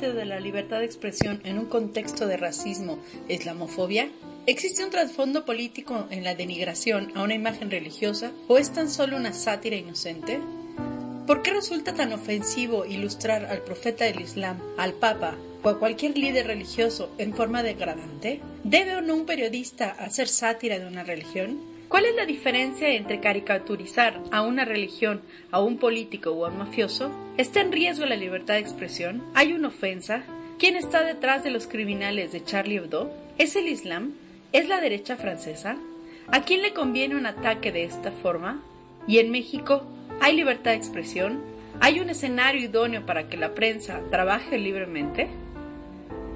De la libertad de expresión en un contexto de racismo, islamofobia? ¿Existe un trasfondo político en la denigración a una imagen religiosa o es tan solo una sátira inocente? ¿Por qué resulta tan ofensivo ilustrar al profeta del Islam, al Papa o a cualquier líder religioso en forma degradante? ¿Debe o no un periodista hacer sátira de una religión? ¿Cuál es la diferencia entre caricaturizar a una religión, a un político o a un mafioso? ¿Está en riesgo la libertad de expresión? ¿Hay una ofensa? ¿Quién está detrás de los criminales de Charlie Hebdo? ¿Es el Islam? ¿Es la derecha francesa? ¿A quién le conviene un ataque de esta forma? ¿Y en México hay libertad de expresión? ¿Hay un escenario idóneo para que la prensa trabaje libremente?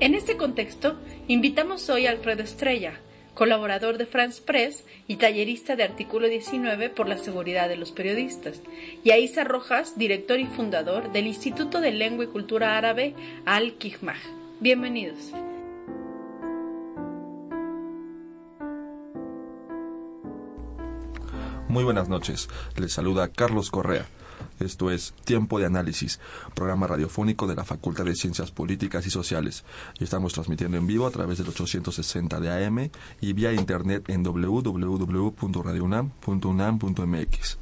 En este contexto, invitamos hoy a Alfredo Estrella, colaborador de France Press y tallerista de Artículo 19 por la seguridad de los periodistas, y a Isa Rojas, director y fundador del Instituto de Lengua y Cultura Árabe Al-Kihmah. Bienvenidos. Muy buenas noches. Les saluda Carlos Correa. Esto es Tiempo de Análisis, programa radiofónico de la Facultad de Ciencias Políticas y Sociales. Y estamos transmitiendo en vivo a través del 860 de AM y vía internet en www.radiounam.unam.mx.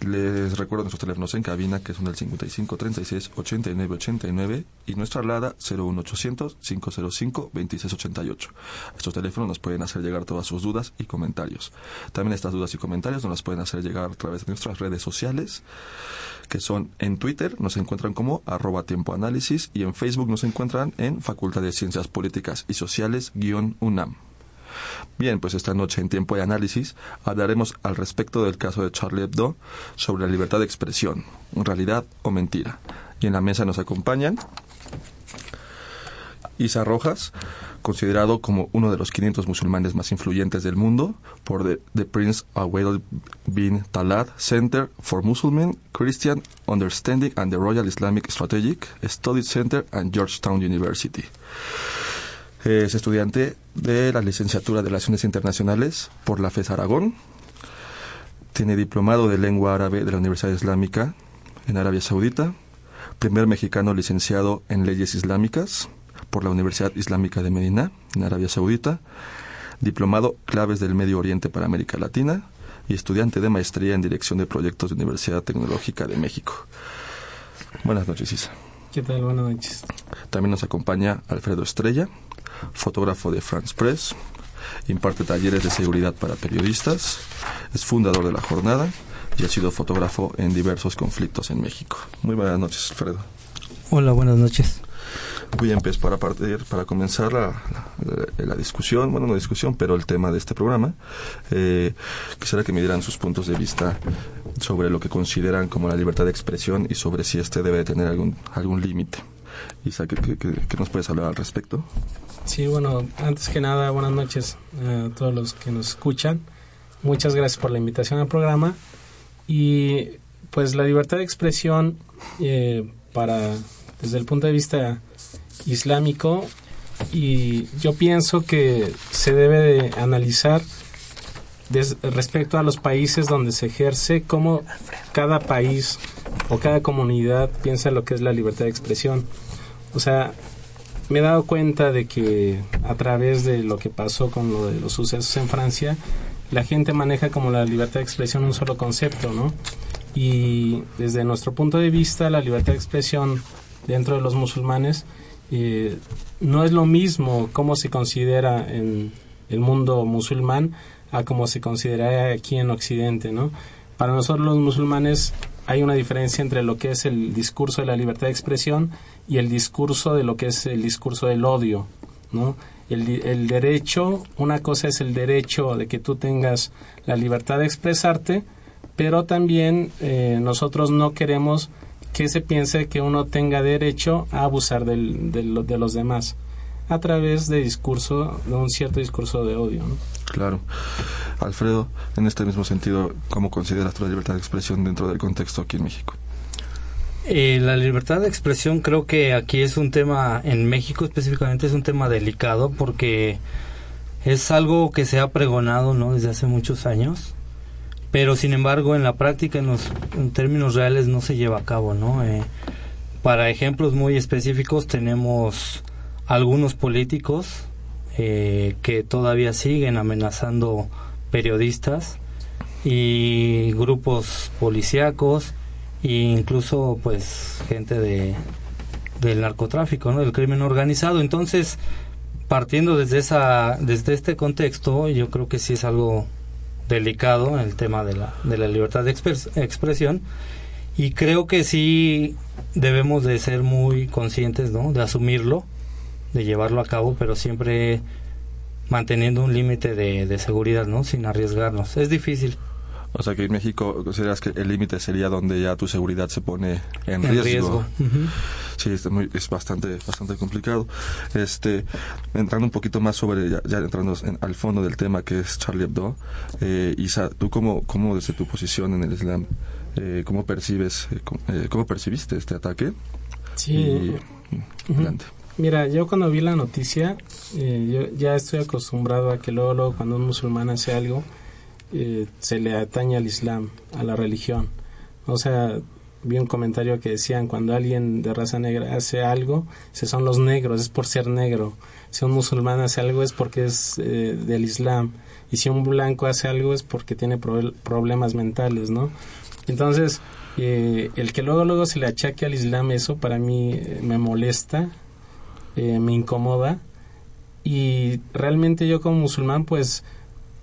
Les recuerdo nuestros teléfonos en cabina que son el 55 36 89 89 y nuestra alada 01800 505 2688. Estos teléfonos nos pueden hacer llegar todas sus dudas y comentarios. También estas dudas y comentarios nos las pueden hacer llegar a través de nuestras redes sociales que son en Twitter nos encuentran como arroba tiempo y en Facebook nos encuentran en Facultad de Ciencias Políticas y Sociales guion UNAM. Bien, pues esta noche en tiempo de análisis hablaremos al respecto del caso de Charlie Hebdo sobre la libertad de expresión, realidad o mentira. Y en la mesa nos acompañan Isa Rojas, considerado como uno de los 500 musulmanes más influyentes del mundo por the, Prince Awad bin Talad Center for Muslim Christian Understanding and the Royal Islamic Strategic Studies Center and Georgetown University. Es estudiante de la licenciatura de Relaciones Internacionales por la FES Aragón. Tiene diplomado de lengua árabe de la Universidad Islámica en Arabia Saudita. Primer mexicano licenciado en leyes islámicas por la Universidad Islámica de Medina, en Arabia Saudita. Diplomado Claves del Medio Oriente para América Latina y estudiante de maestría en Dirección de Proyectos de Universidad Tecnológica de México. Buenas noches, Isa. ¿Qué tal? Buenas noches. También nos acompaña Alfredo Estrella, fotógrafo de France Press, imparte talleres de seguridad para periodistas, es fundador de la jornada y ha sido fotógrafo en diversos conflictos en México. Muy buenas noches, Alfredo. Hola, buenas noches. Bien, pues para partir, para comenzar la, discusión, bueno, no discusión, pero el tema de este programa, eh, quisiera que me dieran sus puntos de vista sobre lo que consideran como la libertad de expresión y sobre si este debe tener algún, algún límite. Isa, ¿qué, qué nos puedes hablar al respecto? Sí, bueno, antes que nada, buenas noches a todos los que nos escuchan. Muchas gracias por la invitación al programa. Y pues la libertad de expresión eh, para desde el punto de vista islámico y yo pienso que se debe de analizar respecto a los países donde se ejerce cómo cada país o cada comunidad piensa lo que es la libertad de expresión. O sea, me he dado cuenta de que a través de lo que pasó con lo de los sucesos en Francia, la gente maneja como la libertad de expresión un solo concepto, ¿no? Y desde nuestro punto de vista, la libertad de expresión dentro de los musulmanes eh, no es lo mismo cómo se considera en el mundo musulmán a cómo se considera aquí en Occidente, ¿no? Para nosotros los musulmanes hay una diferencia entre lo que es el discurso de la libertad de expresión y el discurso de lo que es el discurso del odio, ¿no? El, derecho, una cosa es el derecho de que tú tengas la libertad de expresarte, pero también eh, nosotros no queremos que se piense que uno tenga derecho a abusar del, de los demás a través de discurso, de un cierto discurso de odio. ¿no? Claro. Alfredo, en este mismo sentido, ¿cómo consideras tu la libertad de expresión dentro del contexto aquí en México? Eh, la libertad de expresión creo que aquí es un tema, en México específicamente es un tema delicado porque es algo que se ha pregonado ¿no? desde hace muchos años, pero sin embargo en la práctica, en, los, en términos reales, no se lleva a cabo. ¿no? Eh, para ejemplos muy específicos tenemos algunos políticos eh, que todavía siguen amenazando periodistas y grupos policíacos e incluso pues gente de del narcotráfico, ¿no? del crimen organizado. Entonces, partiendo desde esa desde este contexto, yo creo que sí es algo delicado el tema de la de la libertad de expresión y creo que sí debemos de ser muy conscientes, ¿no? de asumirlo de llevarlo a cabo, pero siempre manteniendo un límite de, seguridad, ¿no? Sin arriesgarnos. Es difícil. O sea que en México consideras que el límite sería donde ya tu seguridad se pone en, riesgo. Sí, es, muy, es bastante bastante complicado. Este, entrando un poquito más sobre, ya, entrando al fondo del tema que es Charlie Hebdo, eh, Isa, ¿tú cómo, cómo desde tu posición en el Islam, eh, cómo percibes, eh, eh, cómo, percibiste este ataque? Sí. adelante. Mira, yo cuando vi la noticia, eh, yo ya estoy acostumbrado a que luego, luego cuando un musulmán hace algo, eh, se le atañe al Islam, a la religión. O sea, vi un comentario que decían, cuando alguien de raza negra hace algo, se son los negros, es por ser negro. Si un musulmán hace algo es porque es eh, del Islam. Y si un blanco hace algo es porque tiene problemas mentales, ¿no? Entonces, el que luego, luego se le achaque al Islam eso, para mí me molesta eh, me incomoda. Y realmente yo como musulmán pues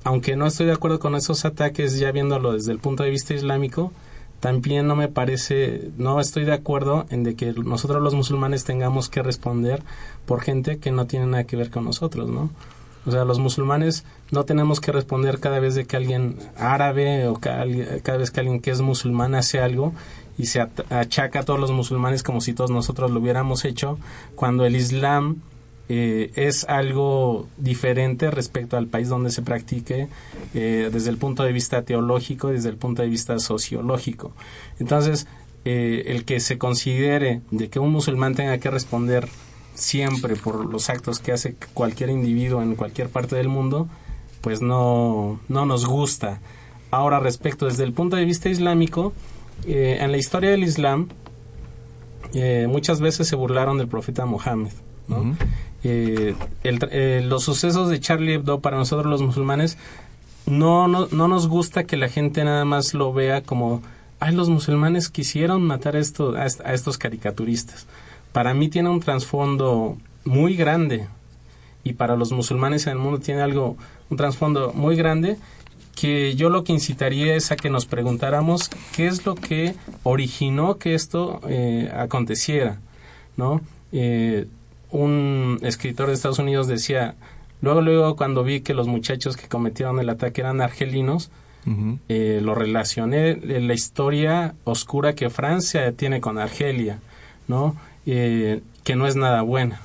aunque no estoy de acuerdo con esos ataques ya viéndolo desde el punto de vista islámico también no me parece no estoy de acuerdo en de que nosotros los musulmanes tengamos que responder por gente que no tiene nada que ver con nosotros no o sea, los musulmanes no tenemos que responder cada vez de que alguien árabe o cada, cada, vez que alguien que es musulmán hace algo y se achaca a todos los musulmanes como si todos nosotros lo hubiéramos hecho, cuando el Islam eh, es algo diferente respecto al país donde se practique eh, desde el punto de vista teológico, desde el punto de vista sociológico. Entonces, eh, el que se considere de que un musulmán tenga que responder siempre por los actos que hace cualquier individuo en cualquier parte del mundo, pues no, no nos gusta. Ahora, respecto desde el punto de vista islámico, eh, en la historia del Islam, eh, muchas veces se burlaron del profeta Mohammed. Eh, los sucesos de Charlie Hebdo para nosotros los musulmanes no, no, nos gusta que la gente nada más lo vea como, ay, los musulmanes quisieron matar esto, a, estos caricaturistas. Para mí tiene un trasfondo muy grande y para los musulmanes en el mundo tiene algo, un trasfondo muy grande que yo lo que incitaría es a que nos preguntáramos qué es lo que originó que esto eh, aconteciera, ¿no? Eh, un escritor de Estados Unidos decía, luego, luego cuando vi que los muchachos que cometieron el ataque eran argelinos, eh, lo relacioné la historia oscura que Francia tiene con Argelia, ¿no? que no es nada buena,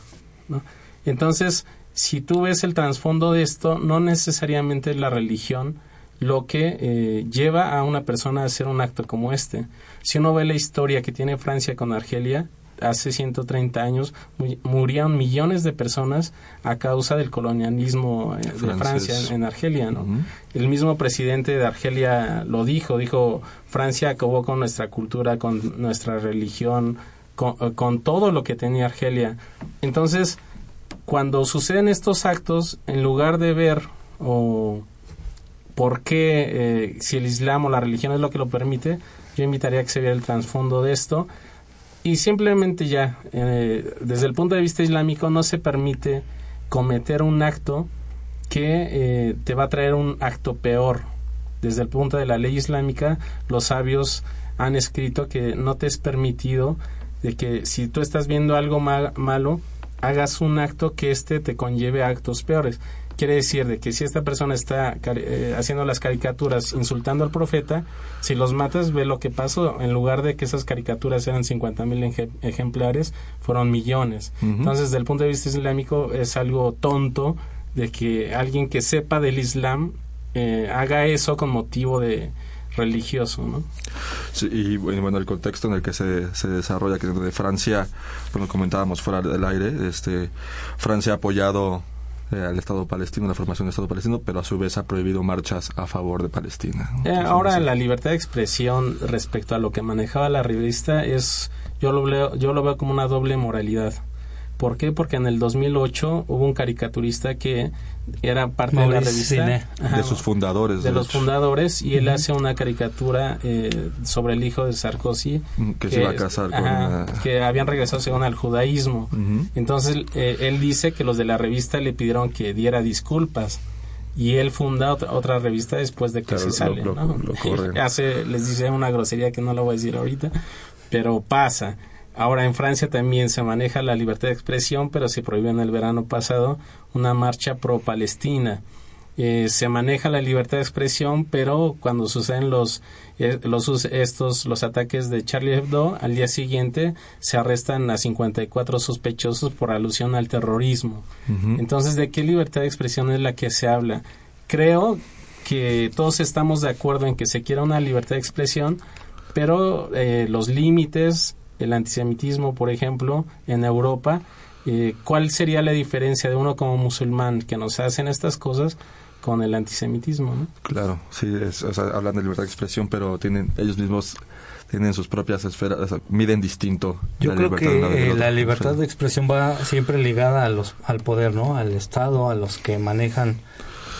¿no? Entonces, si tú ves el trasfondo de esto, no necesariamente la religión lo que eh, lleva a una persona a hacer un acto como este. Si uno ve la historia que tiene Francia con Argelia, hace 130 años murieron millones de personas a causa del colonialismo eh, de Francia en, Argelia. ¿no? El mismo presidente de Argelia lo dijo, dijo, Francia acabó con nuestra cultura, con nuestra religión, con, eh, con todo lo que tenía Argelia. Entonces, cuando suceden estos actos, en lugar de ver o por qué, eh, si el Islam o la religión es lo que lo permite, yo invitaría a que se viera el trasfondo de esto. Y simplemente ya, eh, desde el punto de vista islámico, no se permite cometer un acto que eh, te va a traer un acto peor. Desde el punto de la ley islámica, los sabios han escrito que no te es permitido de que si tú estás viendo algo malo, hagas un acto que éste te conlleve a actos peores. Quiere decir de que si esta persona está eh, haciendo las caricaturas insultando al profeta, si los matas, ve lo que pasó. En lugar de que esas caricaturas eran 50 mil ejemplares, fueron millones. Entonces, desde el punto de vista islámico, es algo tonto de que alguien que sepa del Islam eh, haga eso con motivo de, religioso, ¿no? Sí, y bueno, el contexto en el que se, se desarrolla, que es de Francia, bueno, comentábamos fuera del aire, este, Francia ha apoyado eh, al Estado palestino, la formación del Estado palestino, pero a su vez ha prohibido marchas a favor de Palestina. Eh, ahora la libertad de expresión respecto a lo que manejaba la revista es, yo lo veo, yo lo veo como una doble moralidad. ¿Por qué? Porque en el 2008 hubo un caricaturista que era parte de la revista. de sus fundadores. De, los fundadores, y él hace una caricatura eh, sobre el hijo de Sarkozy. Que, se iba a casar con Que habían regresado según al judaísmo. Entonces, eh, él dice que los de la revista le pidieron que diera disculpas. Y él funda otra, revista después de que se sale. hace, les dice una grosería que no la voy a decir ahorita, pero pasa. Ahora en Francia también se maneja la libertad de expresión, pero se prohibió en el verano pasado una marcha pro-Palestina. Eh, se maneja la libertad de expresión, pero cuando suceden los, eh, los estos los ataques de Charlie Hebdo, al día siguiente se arrestan a 54 sospechosos por alusión al terrorismo. Entonces, ¿de qué libertad de expresión es la que se habla? Creo que todos estamos de acuerdo en que se quiera una libertad de expresión, pero eh, los límites, el antisemitismo, por ejemplo, en Europa, eh, ¿cuál sería la diferencia de uno como musulmán que nos hacen estas cosas con el antisemitismo? ¿no? Claro, sí, hablan de libertad de expresión, pero tienen ellos mismos tienen sus propias esferas, miden distinto. Yo creo que la libertad de expresión va siempre ligada a los, al poder, ¿no? Al Estado, a los que manejan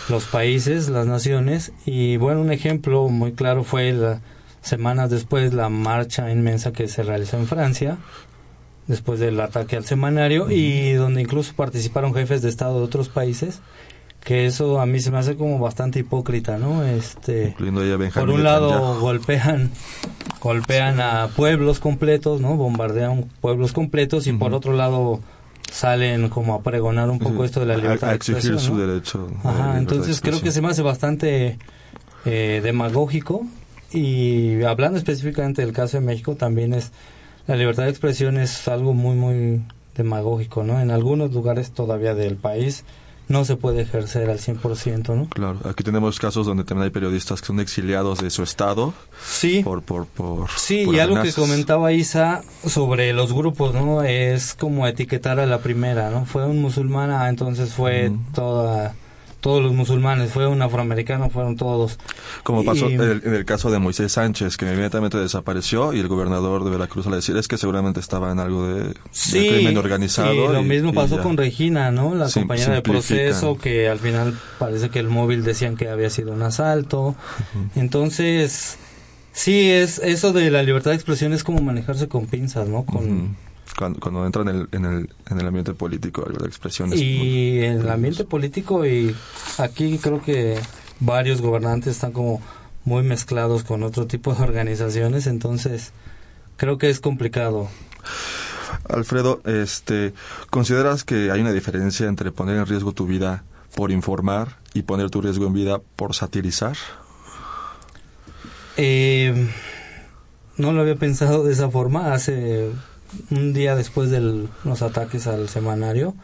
los países, las naciones. Y bueno, un ejemplo muy claro fue la, semanas después la marcha inmensa que se realizó en Francia, después del ataque al semanario y donde incluso participaron jefes de Estado de otros países que eso a mí se me hace como bastante hipócrita, ¿no? Este, por un lado golpean golpean a pueblos completos, ¿no? Bombardean pueblos completos y por otro lado salen como a pregonar un poco esto de la libertad a, de expresión, su derecho. Ajá, entonces creo que se me hace bastante eh, demagógico y hablando específicamente del caso de México también es la libertad de expresión es algo muy, muy demagógico, ¿no? En algunos lugares todavía del país no se puede ejercer al 100%, ¿no? Claro, aquí tenemos casos donde también hay periodistas que son exiliados de su estado. Sí. Por, por, por, sí, y algo que comentaba Isa sobre los grupos, ¿no? Es como etiquetar a la primera, ¿no? Fue un musulmán, ah, entonces fue toda todos los musulmanes, fue un afroamericano, fueron todos. Como pasó en, el, caso de Moisés Sánchez, que inmediatamente desapareció y el gobernador de Veracruz al decir es que seguramente estaba en algo de, crimen organizado. Y lo mismo pasó con Regina, ¿no? La compañera de proceso, que al final parece que el móvil decían que había sido un asalto. Entonces, sí, es eso de la libertad de expresión es como manejarse con pinzas, ¿no? Con cuando, cuando entra en el, en, el, en el ambiente político, la expresión. Y en el ambiente político, y aquí creo que varios gobernantes están como muy mezclados con otro tipo de organizaciones, entonces creo que es complicado. Alfredo, este, ¿consideras que hay una diferencia entre poner en riesgo tu vida por informar y poner tu riesgo en vida por satirizar? Eh, no lo había pensado de esa forma. Hace un día después de los ataques al semanario,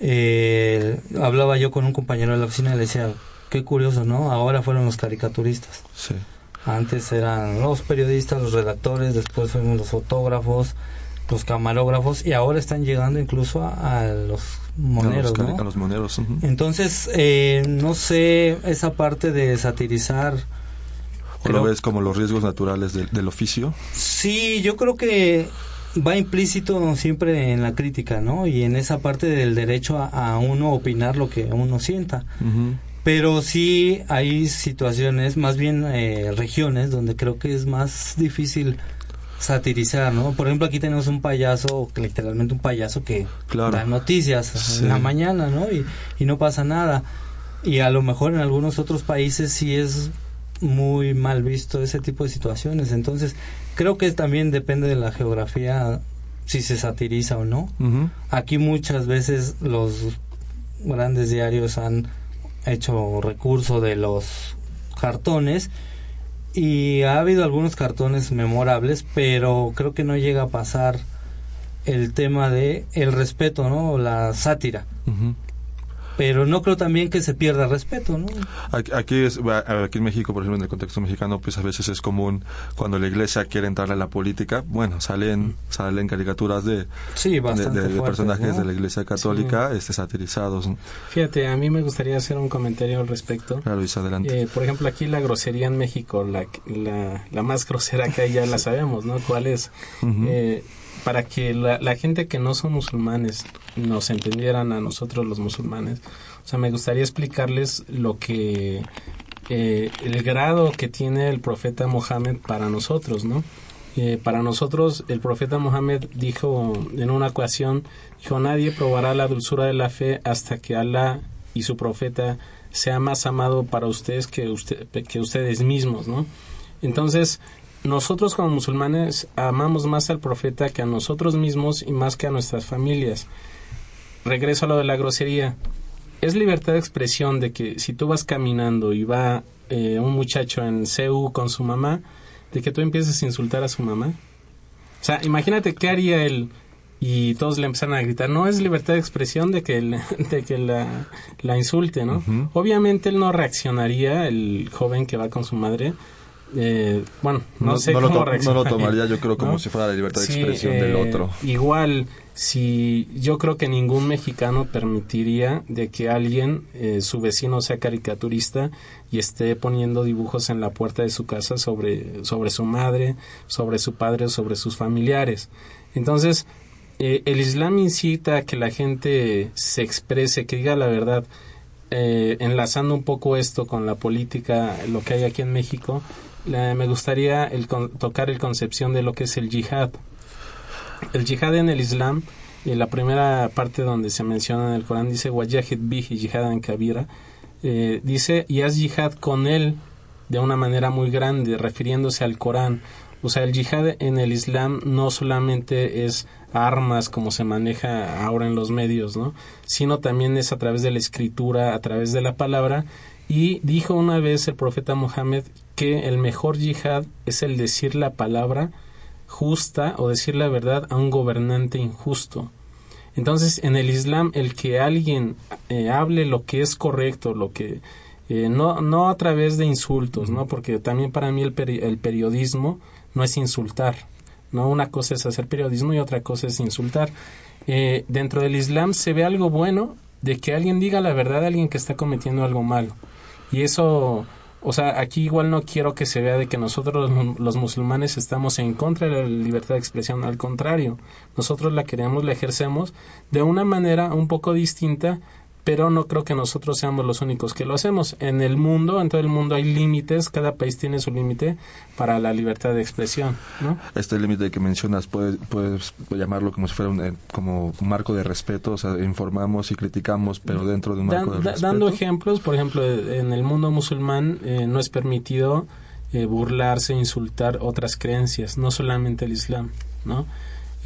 eh, hablaba yo con un compañero de la oficina y le decía, qué curioso, ¿no? Ahora fueron los caricaturistas. Sí. Antes eran los periodistas, los redactores, después fueron los fotógrafos, los camarógrafos y ahora están llegando incluso a, los moneros, a los, ¿no? moneros. Entonces, eh, no sé, esa parte de satirizar... ¿O lo ves como los riesgos naturales del oficio? Sí, yo creo que va implícito siempre en la crítica, ¿no? Y en esa parte del derecho a, uno opinar lo que uno sienta. Pero sí hay situaciones, más bien eh, regiones, donde creo que es más difícil satirizar, ¿no? Por ejemplo, aquí tenemos un payaso, literalmente un payaso que da noticias en la mañana, ¿no? Y, y no pasa nada. Y a lo mejor en algunos otros países sí es muy mal visto ese tipo de situaciones. Entonces, creo que también depende de la geografía si se satiriza o no. Aquí muchas veces los grandes diarios han hecho recurso de los cartones y ha habido algunos cartones memorables, pero creo que no llega a pasar el tema de el respeto, ¿no? La sátira pero no creo también que se pierda respeto, ¿no? Aquí, es, aquí en México, por ejemplo, en el contexto mexicano, pues a veces es común cuando la iglesia quiere entrar a la política, bueno, salen salen caricaturas de, sí, de, personajes de la iglesia católica este, satirizados. Fíjate, a mí me gustaría hacer un comentario al respecto. Claro, Luis, adelante. Eh, por ejemplo, aquí la grosería en México, la, la, más grosera que hay ya la sabemos, ¿no? ¿Cuál es? para que la, gente que no son musulmanes nos entendieran a nosotros los musulmanes, o sea, me gustaría explicarles lo que eh, el grado que tiene el profeta Mohammed para nosotros, ¿no? Eh, para nosotros el profeta Mohammed dijo en una ocasión, dijo, nadie probará la dulzura de la fe hasta que Alá y su profeta sea más amado para ustedes que, usted, que ustedes mismos, ¿no? Entonces, nosotros como musulmanes amamos más al profeta que a nosotros mismos y más que a nuestras familias. Regreso a lo de la grosería. Es libertad de expresión de que si tú vas caminando y va eh, un muchacho en CU con su mamá, de que tú empieces a insultar a su mamá. O sea, imagínate qué haría él y todos le empezaron a gritar. No es libertad de expresión de que, de que la, la insulte, ¿no? Obviamente él no reaccionaría, el joven que va con su madre, eh, bueno, no, sé cómo lo, no lo tomaría yo creo como si fuera la libertad de expresión del eh, otro. Igual, si yo creo que ningún mexicano permitiría de que alguien, eh, su vecino sea caricaturista y esté poniendo dibujos en la puerta de su casa sobre, sobre su madre, sobre su padre, sobre sus familiares. Entonces, el Islam incita a que la gente se exprese, que diga la verdad. enlazando un poco esto con la política, lo que hay aquí en México, me gustaría el, tocar el concepción de lo que es el yihad. El yihad en el Islam, en la primera parte donde se menciona en el Corán dice Wajahid bihi yihad kabira, eh, dice y haz yihad con él de una manera muy grande, refiriéndose al Corán. O sea, el yihad en el Islam no solamente es armas como se maneja ahora en los medios, ¿no? Sino también es a través de la escritura, a través de la palabra. Y dijo una vez el profeta Mohammed que el mejor yihad es el decir la palabra justa o decir la verdad a un gobernante injusto. Entonces, en el Islam, el que alguien eh, hable lo que es correcto, lo que eh, no, no a través de insultos, ¿no? Porque también para mí el, el periodismo no es insultar, ¿no? Una cosa es hacer periodismo y otra cosa es insultar. Eh, dentro del Islam se ve algo bueno de que alguien diga la verdad a alguien que está cometiendo algo malo. Y eso o sea, aquí igual no quiero que se vea de que nosotros los musulmanes estamos en contra de la libertad de expresión, al contrario, nosotros la queremos, la ejercemos de una manera un poco distinta, pero no creo que nosotros seamos los únicos que lo hacemos. En el mundo, en todo el mundo hay límites, cada país tiene su límite para la libertad de expresión. ¿no? Este límite que mencionas, puedes, puedes llamarlo como si fuera un, eh, como un marco de respeto, o sea, informamos y criticamos, pero dentro de un marco de respeto. Dando ejemplos, por ejemplo, en el mundo musulmán eh, no es permitido eh, burlarse, insultar otras creencias, no solamente el Islam, ¿no?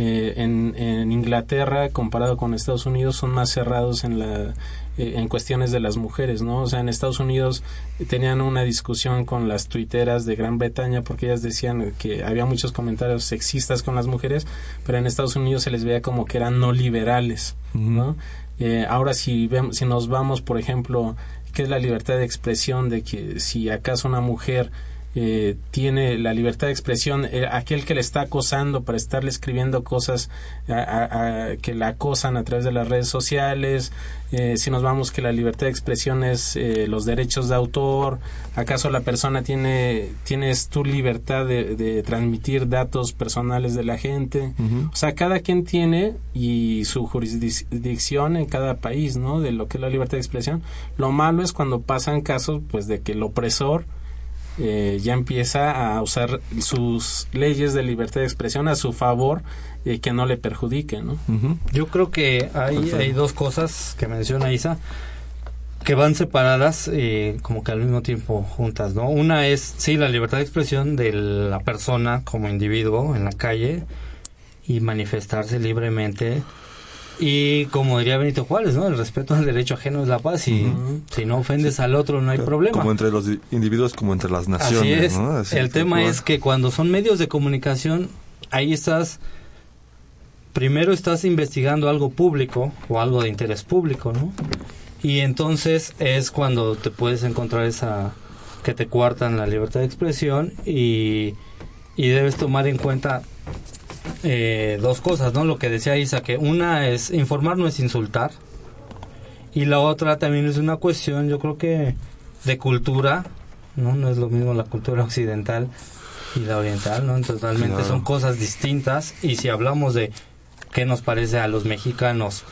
Eh, en, Inglaterra comparado con Estados Unidos son más cerrados en la eh, en cuestiones de las mujeres, ¿no? O sea, en Estados Unidos tenían una discusión con las tuiteras de Gran Bretaña porque ellas decían que había muchos comentarios sexistas con las mujeres, pero en Estados Unidos se les veía como que eran no liberales, ¿no? Eh, ahora si vemos, si nos vamos, por ejemplo, ¿qué es la libertad de expresión de que si acaso una mujer eh, tiene la libertad de expresión, eh, aquel que le está acosando para estarle escribiendo cosas que la acosan a través de las redes sociales, eh, si nos vamos que la libertad de expresión es los derechos de autor, acaso la persona tiene, tienes tu libertad de, transmitir datos personales de la gente, o sea, cada quien tiene y su jurisdicción en cada país, ¿no? De lo que es la libertad de expresión. Lo malo es cuando pasan casos, pues, de que el opresor eh, ya empieza a usar sus leyes de libertad de expresión a su favor y que no le perjudique, ¿no? Yo creo que hay, hay dos cosas que menciona Isa. que van separadas eh, como que al mismo tiempo juntas, ¿no? Una es, sí, la libertad de expresión de la persona como individuo en la calle y manifestarse libremente y como diría Benito Juárez, ¿no? El respeto al derecho ajeno es la paz y si no ofendes al otro no hay problema. Como entre los individuos, como entre las naciones. Así es. El tema es que cuando son medios de comunicación, ahí estás, primero estás investigando algo público o algo de interés público, ¿no? Y entonces es cuando te puedes encontrar esa que te cuartan la libertad de expresión y, y debes tomar en cuenta eh, dos cosas, ¿no? Lo que decía Isa, que una es informar no es insultar y la otra también es una cuestión, yo creo que de cultura, ¿no? No es lo mismo la cultura occidental y la oriental, ¿no? Entonces realmente son cosas distintas y si hablamos de qué nos parece a los mexicanos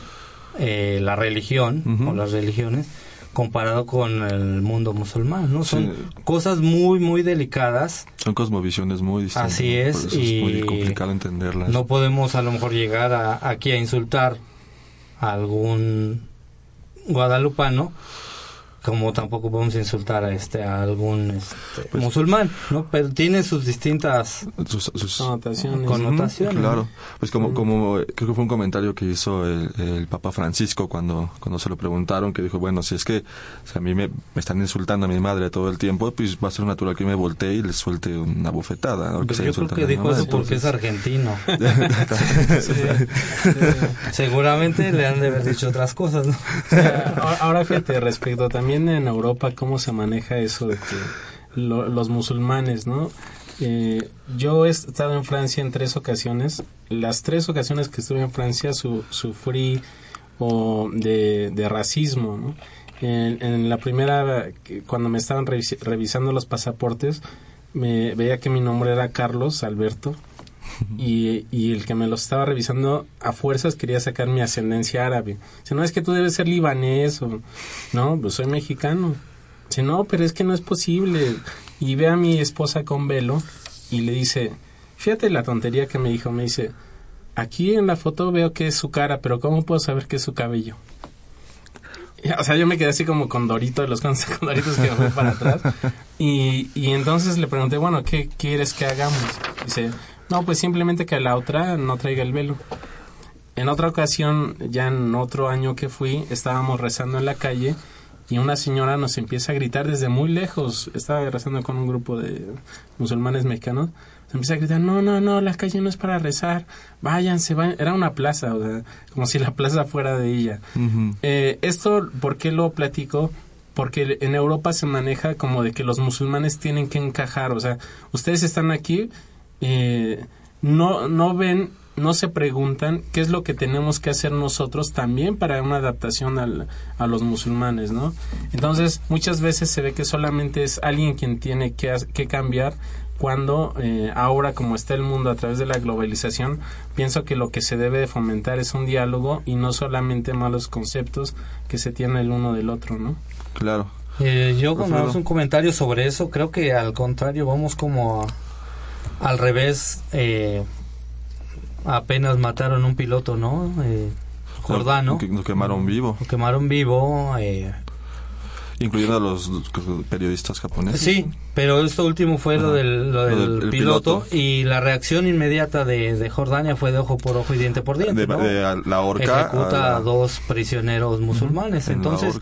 eh, la religión o las religiones, comparado con el mundo musulmán, ¿no? Son cosas muy, muy delicadas. Son cosmovisiones muy distintas. Así es. y es muy complicado entenderlas. No podemos a lo mejor llegar a, aquí a insultar a algún guadalupano como tampoco podemos insultar a este a algún este, pues musulmán no pero tiene sus distintas connotaciones, claro. Pues como como creo que fue un comentario que hizo el, Papa Francisco cuando cuando se lo preguntaron que dijo bueno si es que a mí me, están insultando a mi madre todo el tiempo pues va a ser natural que me voltee y le suelte una bufetada ¿no? yo creo que dijo eso porque es argentino. Seguramente le han de haber dicho otras cosas ¿no? ahora fíjate respecto también en Europa cómo se maneja eso de que los musulmanes, ¿no? Eh, yo he estado en Francia en tres ocasiones. Las tres ocasiones que estuve en Francia sufrí o de, racismo. En, la primera, cuando me estaban revisando los pasaportes, me veía que mi nombre era Carlos Alberto y, y, el que me lo estaba revisando a fuerzas quería sacar mi ascendencia árabe. Si no, es que tú debes ser libanés o... No, pues soy mexicano. si no, pero es que no es posible. Y ve a mi esposa con velo y le dice, fíjate la tontería que me dijo, me dice, aquí en la foto veo que es su cara, pero ¿cómo puedo saber que es su cabello? O sea, yo me quedé así como con Dorito, los con Doritos que fui para atrás. Y, y entonces le pregunté, bueno, ¿qué quieres que hagamos? Dice, no, pues simplemente que la otra no traiga el velo. En otra ocasión, ya en otro año que fui, estábamos rezando en la calle y una señora nos empieza a gritar desde muy lejos. Estaba rezando con un grupo de musulmanes mexicanos. Se empieza a gritar, no, no, no, la calle no es para rezar, váyanse, vayan. Era una plaza, o sea, como si la plaza fuera de ella. Eh, esto, ¿por qué lo platico? Porque en Europa se maneja como de que los musulmanes tienen que encajar, o sea, ustedes están aquí, eh, no, no ven, no se preguntan qué es lo que tenemos que hacer nosotros también para una adaptación al, a los musulmanes, ¿no? Entonces, muchas veces se ve que solamente es alguien quien tiene que, que cambiar cuando eh, ahora como está el mundo a través de la globalización, pienso que lo que se debe de fomentar es un diálogo y no solamente malos conceptos que se tiene el uno del otro, ¿no? Claro. Eh, yo como un comentario sobre eso, creo que al contrario vamos como a al revés, eh, apenas mataron un piloto, ¿no? Eh, Jordano. Lo, quemaron vivo. Lo quemaron vivo. Eh, Incluyendo a los periodistas japoneses. Sí, pero esto último fue lo del, piloto, y la reacción inmediata de, Jordania fue de ojo por ojo y diente por diente. De, la horca. Ejecuta a, dos prisioneros musulmanes. Entonces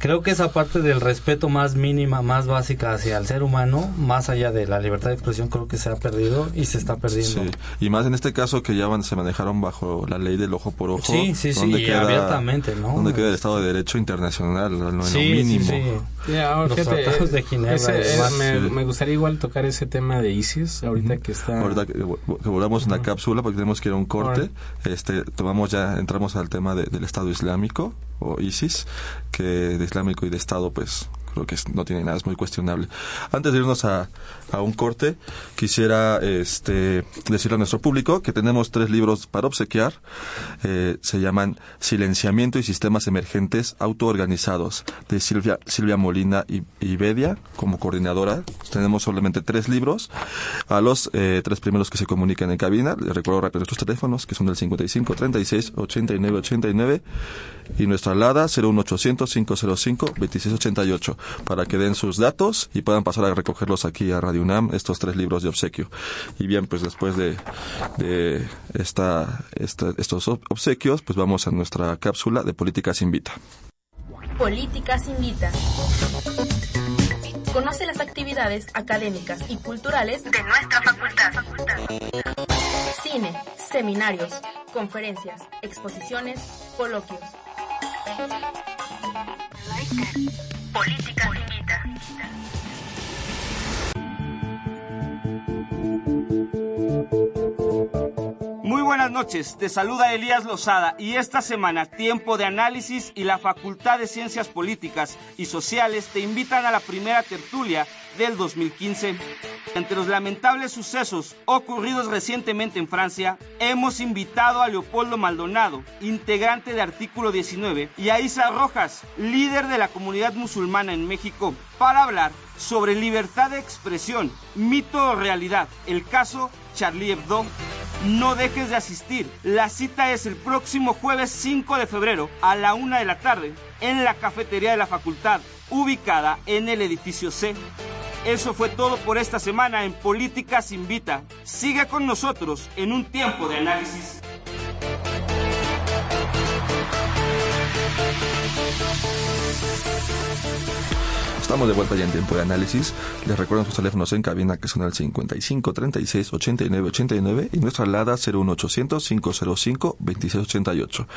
creo que esa parte del respeto más mínima, más básica hacia el ser humano, más allá de la libertad de expresión, creo que se ha perdido y se está perdiendo. Sí. Y más en este caso que ya van, se manejaron bajo la ley del ojo por ojo. Sí, sí, sí, y abiertamente, ¿no? Donde queda el Estado de Derecho internacional, lo, mínimo. Sí, sí. Los tratados de Ginebra. me, gustaría igual tocar ese tema de ISIS, ahorita que está... Ahorita que, volvamos una cápsula porque tenemos que ir a un corte. Este, tomamos ya, entramos al tema del Estado Islámico o ISIS, que de islámico y de Estado, pues creo que no tiene nada, es muy cuestionable. Antes de irnos a, a un corte, quisiera este, decirle a nuestro público que tenemos tres libros para obsequiar. Eh, se llaman Silenciamiento y Sistemas Emergentes Autoorganizados, de Silvia, Silvia Molina y, Bedia, como coordinadora. Tenemos solamente tres libros. A los eh, tres primeros que se comunican en cabina, les recuerdo rápido nuestros teléfonos, que son del 55 36 89 89 y nuestra alada 01800 505 2688 para que den sus datos y puedan pasar a recogerlos aquí a Radio UNAM, estos tres libros de obsequio. Y bien, pues después de, de esta, esta, estos obsequios, pues vamos a nuestra cápsula de Políticas Invita. Políticas Invita. Conoce las actividades académicas y culturales de nuestra facultad. Cine, seminarios, conferencias, exposiciones, coloquios. Políticas Invita. Muy buenas noches, te saluda Elías Lozada y esta semana Tiempo de Análisis y la Facultad de Ciencias Políticas y Sociales te invitan a la primera tertulia del 2015. Entre los lamentables sucesos ocurridos recientemente en Francia, hemos invitado a Leopoldo Maldonado, integrante de Artículo 19, y a Isa Rojas, líder de la comunidad musulmana en México, para hablar sobre libertad de expresión, mito o realidad, el caso Charlie Hebdo. No dejes de asistir. La cita es el próximo jueves 5 de febrero a la una de la tarde en la cafetería de la facultad, ubicada en el edificio C. Eso fue todo por esta semana en Políticas Invita. Siga con nosotros en un tiempo de análisis. Estamos de vuelta ya en tiempo de análisis. Les recuerdo sus teléfonos en cabina que son el 55 36 89 89 y nuestra alada 01800 505 2688.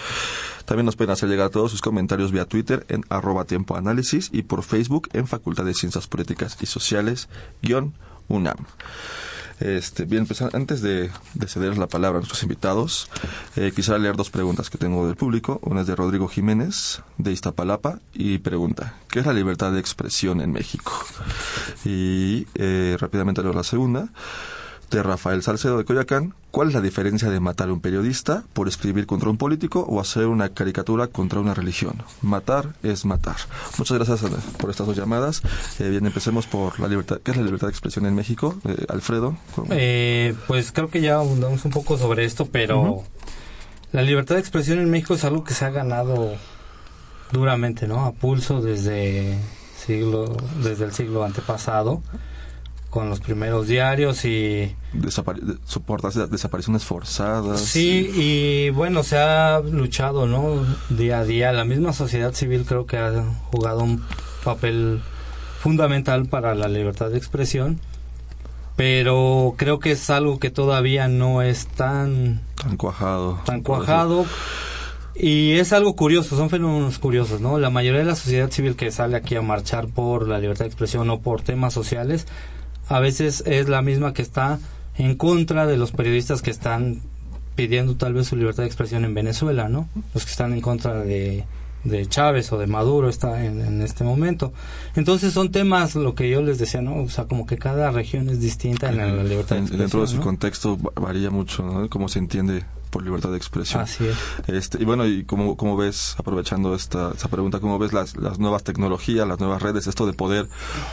También nos pueden hacer llegar todos sus comentarios vía Twitter en arroba tiempo y por Facebook en Facultad de Ciencias Políticas y Sociales guion UNAM. Este, bien, pues antes de, de ceder la palabra a nuestros invitados, eh, quisiera leer dos preguntas que tengo del público. Una es de Rodrigo Jiménez, de Iztapalapa, y pregunta, ¿qué es la libertad de expresión en México? Y eh, rápidamente leo la segunda de Rafael Salcedo de Coyacán. ¿Cuál es la diferencia de matar a un periodista por escribir contra un político o hacer una caricatura contra una religión? Matar es matar. Muchas gracias por estas dos llamadas. Eh, bien, empecemos por la libertad. ¿Qué es la libertad de expresión en México? Eh, Alfredo. Eh, pues creo que ya abundamos un poco sobre esto, pero uh -huh. la libertad de expresión en México es algo que se ha ganado duramente, ¿no? A pulso desde siglo, desde el siglo antepasado con los primeros diarios y Desapare soportas desapariciones forzadas sí y bueno se ha luchado no día a día. La misma sociedad civil creo que ha jugado un papel fundamental para la libertad de expresión pero creo que es algo que todavía no es tan tan cuajado. tan cuajado. Y es algo curioso, son fenómenos curiosos, ¿no? La mayoría de la sociedad civil que sale aquí a marchar por la libertad de expresión o por temas sociales a veces es la misma que está en contra de los periodistas que están pidiendo tal vez su libertad de expresión en Venezuela, ¿no? Los que están en contra de, de Chávez o de Maduro está en, en, este momento. Entonces son temas, lo que yo les decía, ¿no? O sea, como que cada región es distinta en la, la libertad de expresión. Dentro de su ¿no? contexto varía mucho, ¿no? Cómo se entiende por libertad de expresión. Así es. Este, y bueno, y cómo, cómo ves, aprovechando esta, esta pregunta, cómo ves las, las nuevas tecnologías, las nuevas redes, esto de poder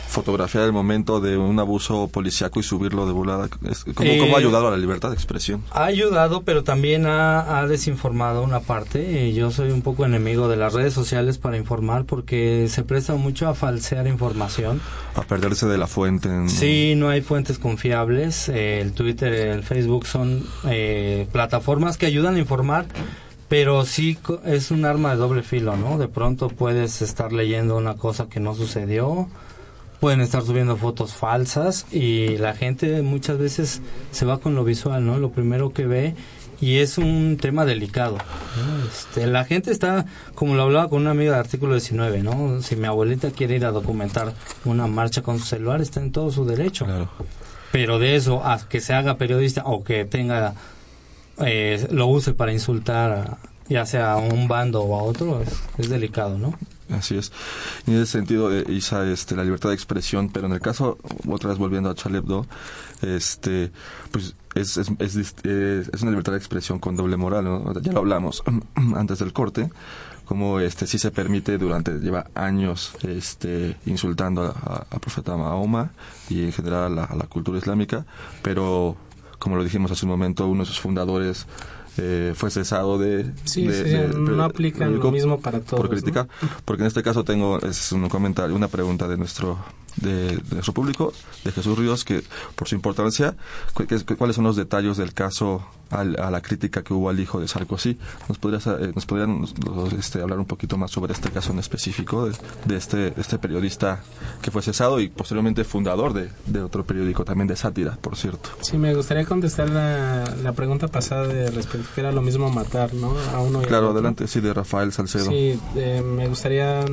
fotografiar el momento de un abuso policiaco y subirlo de volada? ¿Cómo, Eh, ¿Cómo ha ayudado a la libertad de expresión? Ha ayudado, pero también ha, ha desinformado una parte. Eh, Yo soy un poco enemigo de las redes sociales para informar porque se presta mucho a falsear información. A perderse de la fuente. En... Sí, no hay fuentes confiables. Eh, el Twitter, el Facebook son eh, plataformas que ayudan a informar, pero sí es un arma de doble filo, ¿no? De pronto puedes estar leyendo una cosa que no sucedió, pueden estar subiendo fotos falsas y la gente muchas veces se va con lo visual, ¿no? Lo primero que ve y es un tema delicado. Este, la gente está, como lo hablaba con una amiga de artículo 19, ¿no? Si mi abuelita quiere ir a documentar una marcha con su celular, está en todo su derecho. Pero de eso a que se haga periodista o que tenga, eh, lo use para insultar, a- ya sea a un bando o a otro, es, delicado, ¿no? Así es. Y en ese sentido, eh, Isa, este, la libertad de expresión, pero en el caso, otra vez volviendo a Charlie este, pues es, es, es, es una libertad de expresión con doble moral. Ya lo hablamos antes del corte, como este sí se permite durante, lleva años este, insultando a, a, profeta Mahoma y en general a la, a la cultura islámica, pero como lo dijimos hace un momento, uno de sus fundadores eh, fue cesado de... Sí, de, sí de- no aplican lo mismo para todos. por criticar, porque en este caso tengo es un comentario, una pregunta de nuestro de, de nuestro público, de Jesús Ríos, que por su importancia, cu- cuáles son los detalles del caso al- a la crítica que hubo al hijo de Sarkozy. ¿Nos podrías eh, nos podrían este, hablar un poquito más sobre este caso en específico de, de este de este periodista que fue cesado y posteriormente fundador de, de otro periódico también de sátira, por cierto? Sí, me gustaría contestar la, la pregunta pasada de respecto que era lo mismo matar, ¿no? A uno y Claro, adelante, sí, de Rafael Salcedo. Sí, eh, me gustaría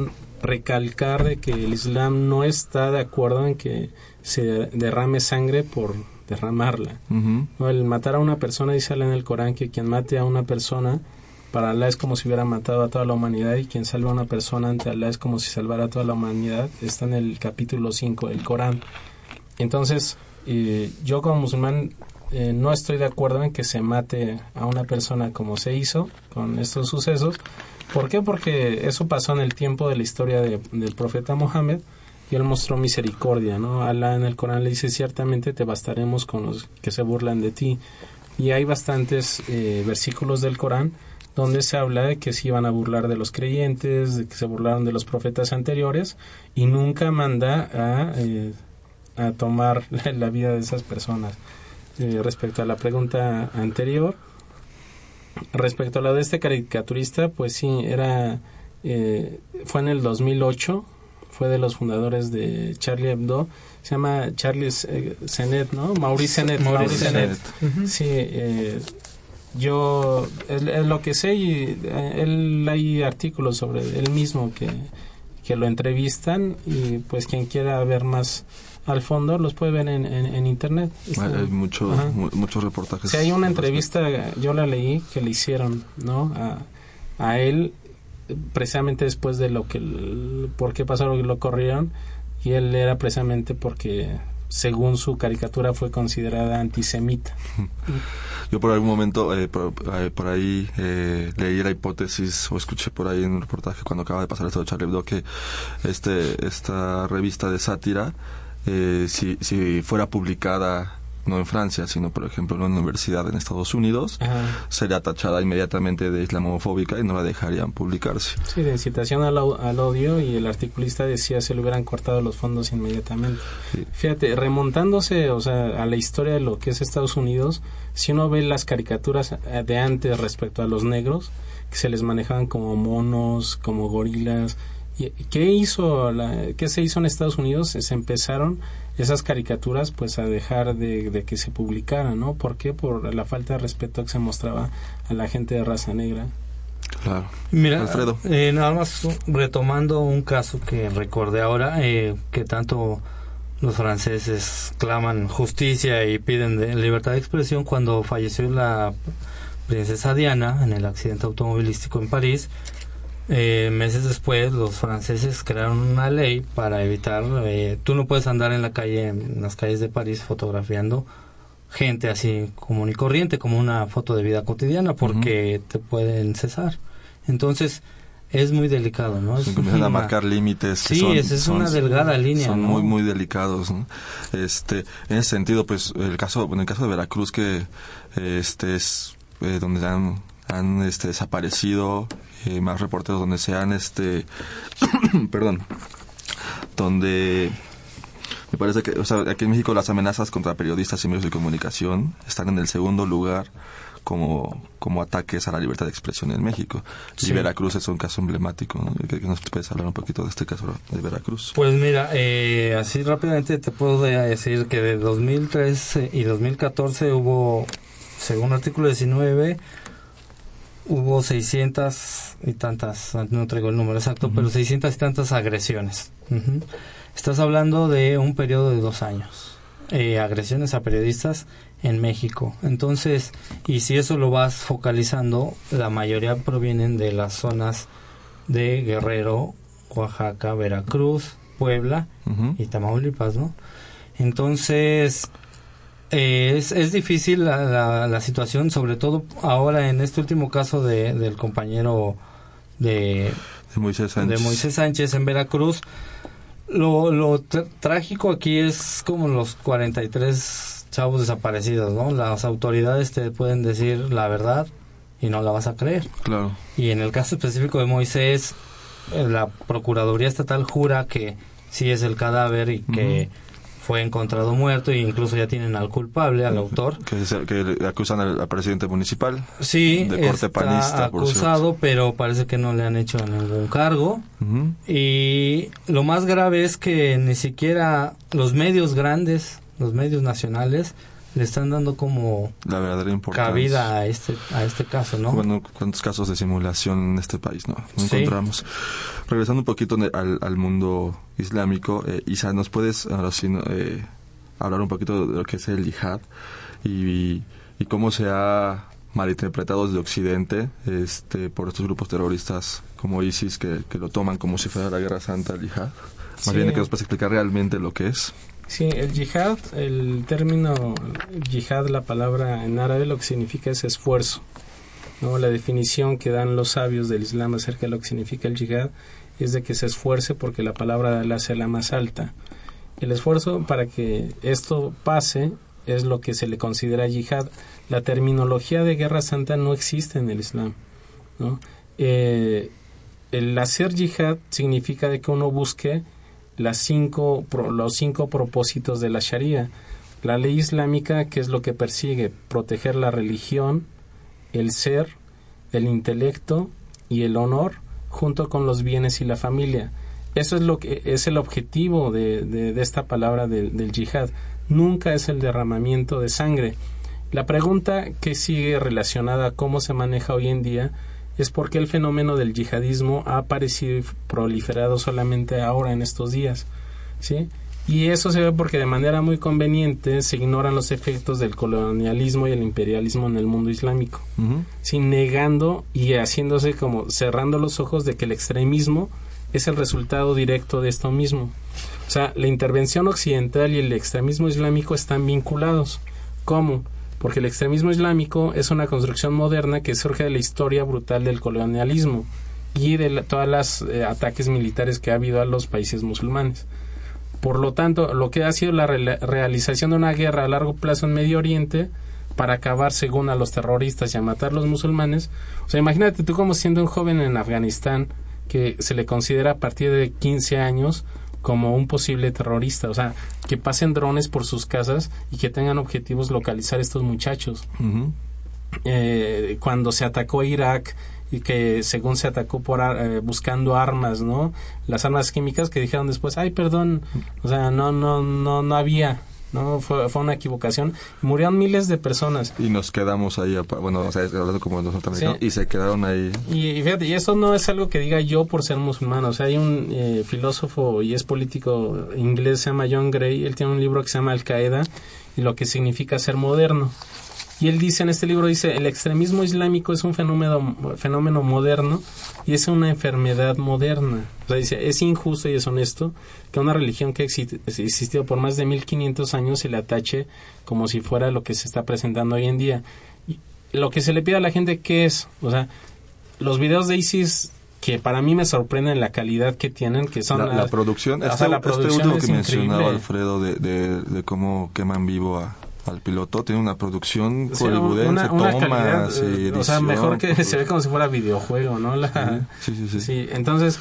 recalcar de que el Islam no está de acuerdo en que se derrame sangre por derramarla. No, el matar a una persona, dice en el Corán, que quien mate a una persona, para Allah es como si hubiera matado a toda la humanidad y quien salva a una persona ante Allah es como si salvara a toda la humanidad. Está en el capítulo 5 del Corán. Entonces, eh, yo como musulmán eh, no estoy de acuerdo en que se mate a una persona como se hizo con estos sucesos. ¿Por qué? Porque eso pasó en el tiempo de la historia de- del profeta Mohammed y él mostró misericordia, ¿no? Alá en el Corán le dice, ciertamente te bastaremos con los que se burlan de ti. Y hay bastantes eh, versículos del Corán donde se habla de que se iban a burlar de los creyentes, de que se burlaron de los profetas anteriores y nunca manda a, eh, a tomar la vida de esas personas. Eh, respecto a la pregunta anterior, respecto a la de este caricaturista, pues sí, era eh, fue en el 2008, fue de los fundadores de Charlie Hebdo, se llama Charlie eh, Senet, ¿no? Maurice Senet. Maurice. Senet. Sí, eh, yo es, es lo que sé y eh, él hay artículos sobre él mismo que, que lo entrevistan y pues quien quiera ver más al fondo los puede ver en, en, en internet. Hay, hay mucho- mu- muchos reportajes. Sí, hay una respecto. entrevista, yo la leí, que le hicieron, ¿no? A, a él, precisamente después de lo que, el- por qué pasó lo que lo corrieron, y él era precisamente porque, según su caricatura, fue considerada antisemita. Yo por algún momento, eh, por, eh, por ahí eh, leí la hipótesis o escuché por ahí en un reportaje cuando acaba de pasar esto de Charlie Hebdo que este, esta revista de sátira, eh, si, si fuera publicada no en Francia, sino por ejemplo en una universidad en Estados Unidos, Ajá. sería tachada inmediatamente de islamofóbica y no la dejarían publicarse. Sí, de incitación al, al odio, y el articulista decía se le hubieran cortado los fondos inmediatamente. Fíjate, remontándose, o sea, a la historia de lo que es Estados Unidos, si uno ve las caricaturas eh, de antes respecto a los negros, que se les manejaban como monos, como gorilas, ¿qué hizo, la, qué se hizo en Estados Unidos? Se empezaron esas caricaturas pues a dejar de, de que se publicaran, ¿no? ¿Por qué? Por la falta de respeto que se mostraba a la gente de raza negra. Claro. Mira, Alfredo. eh, nada más retomando un caso que recordé ahora, eh, que tanto los franceses claman justicia y piden de- libertad de expresión cuando falleció la princesa Diana en el accidente automovilístico en París. Eh, meses después los franceses crearon una ley para evitar, eh, tú no puedes andar en la calle, en las calles de París fotografiando gente así común y corriente, como una foto de vida cotidiana, porque te pueden cesar. Entonces, es muy delicado, ¿no? Es comienzan a marcar límites. Sí, son- es son- una delgada línea, Son ¿no? muy, muy delicados. ¿no? Este, en ese sentido, pues, el caso, en el caso de Veracruz, que este es eh, donde han, han este, desaparecido eh, más reporteros, donde se han, este, perdón, donde me parece que, o sea, aquí en México las amenazas contra periodistas y medios de comunicación están en el segundo lugar como, como ataques a la libertad de expresión en México. Y. Veracruz es un caso emblemático. ¿no? ¿Qué- qué ¿Nos puedes hablar un poquito de este caso de Veracruz? Pues mira, eh, así rápidamente te puedo decir que de 2013 y 2014 hubo, según artículo 19, hubo 600 y tantas, no traigo el número exacto, pero 600 y tantas agresiones. Estás hablando de un periodo de dos años. Eh, agresiones a periodistas en México. Entonces, y si eso lo vas focalizando, la mayoría provienen de las zonas de Guerrero, Oaxaca, Veracruz, Puebla y Tamaulipas, ¿no? Entonces, eh, es, es difícil la, la, situación, sobre todo ahora en este último caso de, del compañero de, de, Moisés de, Moisés Sánchez. en Veracruz. Lo, lo trágico aquí es como los 43 chavos desaparecidos, ¿no? Las autoridades te pueden decir la verdad y no la vas a creer. Claro. Y en el caso específico de Moisés, eh, la Procuraduría Estatal jura que sí es el cadáver y que fue encontrado muerto e incluso ya tienen al culpable, al autor. Que, que acusan al, presidente municipal. Sí, de corte está panista, acusado, pero parece que no le han hecho ningún cargo. Y lo más grave es que ni siquiera los medios grandes, los medios nacionales, le están dando como la verdadera importancia cabida a este a este caso, ¿no? Bueno, cuántos casos de simulación en este país no, encontramos. Regresando un poquito al, al mundo islámico, eh, Isa, ¿nos puedes ahora sí, eh, hablar un poquito de lo que es el yihad y, y cómo se ha malinterpretado desde Occidente este, por estos grupos terroristas como ISIS que, que lo toman como si fuera la guerra santa, el yihad? Más bien que nos puedes explicar realmente lo que es. Sí, el yihad, el término yihad, la palabra en árabe, lo que significa es esfuerzo. ¿no? La definición que dan los sabios del Islam acerca de lo que significa el yihad es de que se esfuerce porque la palabra la hace la más alta. El esfuerzo para que esto pase es lo que se le considera yihad. La terminología de guerra santa no existe en el Islam. ¿no? Eh, el hacer yihad significa de que uno busque las cinco, los cinco propósitos de la Sharia. La ley islámica, que es lo que persigue? Proteger la religión, el ser, el intelecto y el honor, junto con los bienes y la familia. Eso es lo que es el objetivo de, de, esta palabra del, del yihad. Nunca es el derramamiento de sangre. La pregunta que sigue relacionada a cómo se maneja hoy en día es porque el fenómeno del yihadismo ha aparecido y proliferado solamente ahora en estos días, ¿sí? Y eso se ve porque de manera muy conveniente se ignoran los efectos del colonialismo y el imperialismo en el mundo islámico, sin negando y haciéndose como cerrando los ojos de que el extremismo es el resultado directo de esto mismo. O sea, la intervención occidental y el extremismo islámico están vinculados. ¿Cómo? Porque el extremismo islámico es una construcción moderna que surge de la historia brutal del colonialismo y de todos los eh, ataques militares que ha habido a los países musulmanes. Por lo tanto, lo que ha sido la realización de una guerra a largo plazo en Medio Oriente para acabar según a los terroristas y a matar a los musulmanes. O sea, imagínate tú como siendo un joven en Afganistán que se le considera a partir de 15 años como un posible terrorista, o sea, que pasen drones por sus casas y que tengan objetivos localizar a estos muchachos. Eh, cuando se atacó Irak y que según se atacó por eh, buscando armas, ¿no? Las armas químicas que dijeron después, ay, perdón, o sea, no, no, no, no había, no fue, fue una equivocación. Murieron miles de personas. Y nos quedamos ahí bueno o sea hablando como nosotros y se quedaron ahí. Y, fíjate y eso no es algo que diga yo por ser musulmán. O sea hay un eh, filósofo y es político inglés se llama John Gray. Él tiene un libro que se llama Al Qaeda y lo que significa ser moderno y él dice en este libro, dice, el extremismo islámico es un fenómeno, fenómeno moderno y es una enfermedad moderna. O sea, dice, es injusto y es honesto que una religión que ha existido por más de 1500 años se le atache como si fuera lo que se está presentando hoy en día. Y lo que se le pide a la gente, ¿qué es? O sea, los videos de ISIS que para mí me sorprenden la calidad que tienen, que son... La, producción, este, la producción este último que mencionaba Alfredo de, de, de, cómo queman vivo a, al piloto tiene una producción hollywoodense, tomas eh, o sea, mejor que se ve como si fuera videojuego, ¿no? sí, sí, sí, sí, entonces,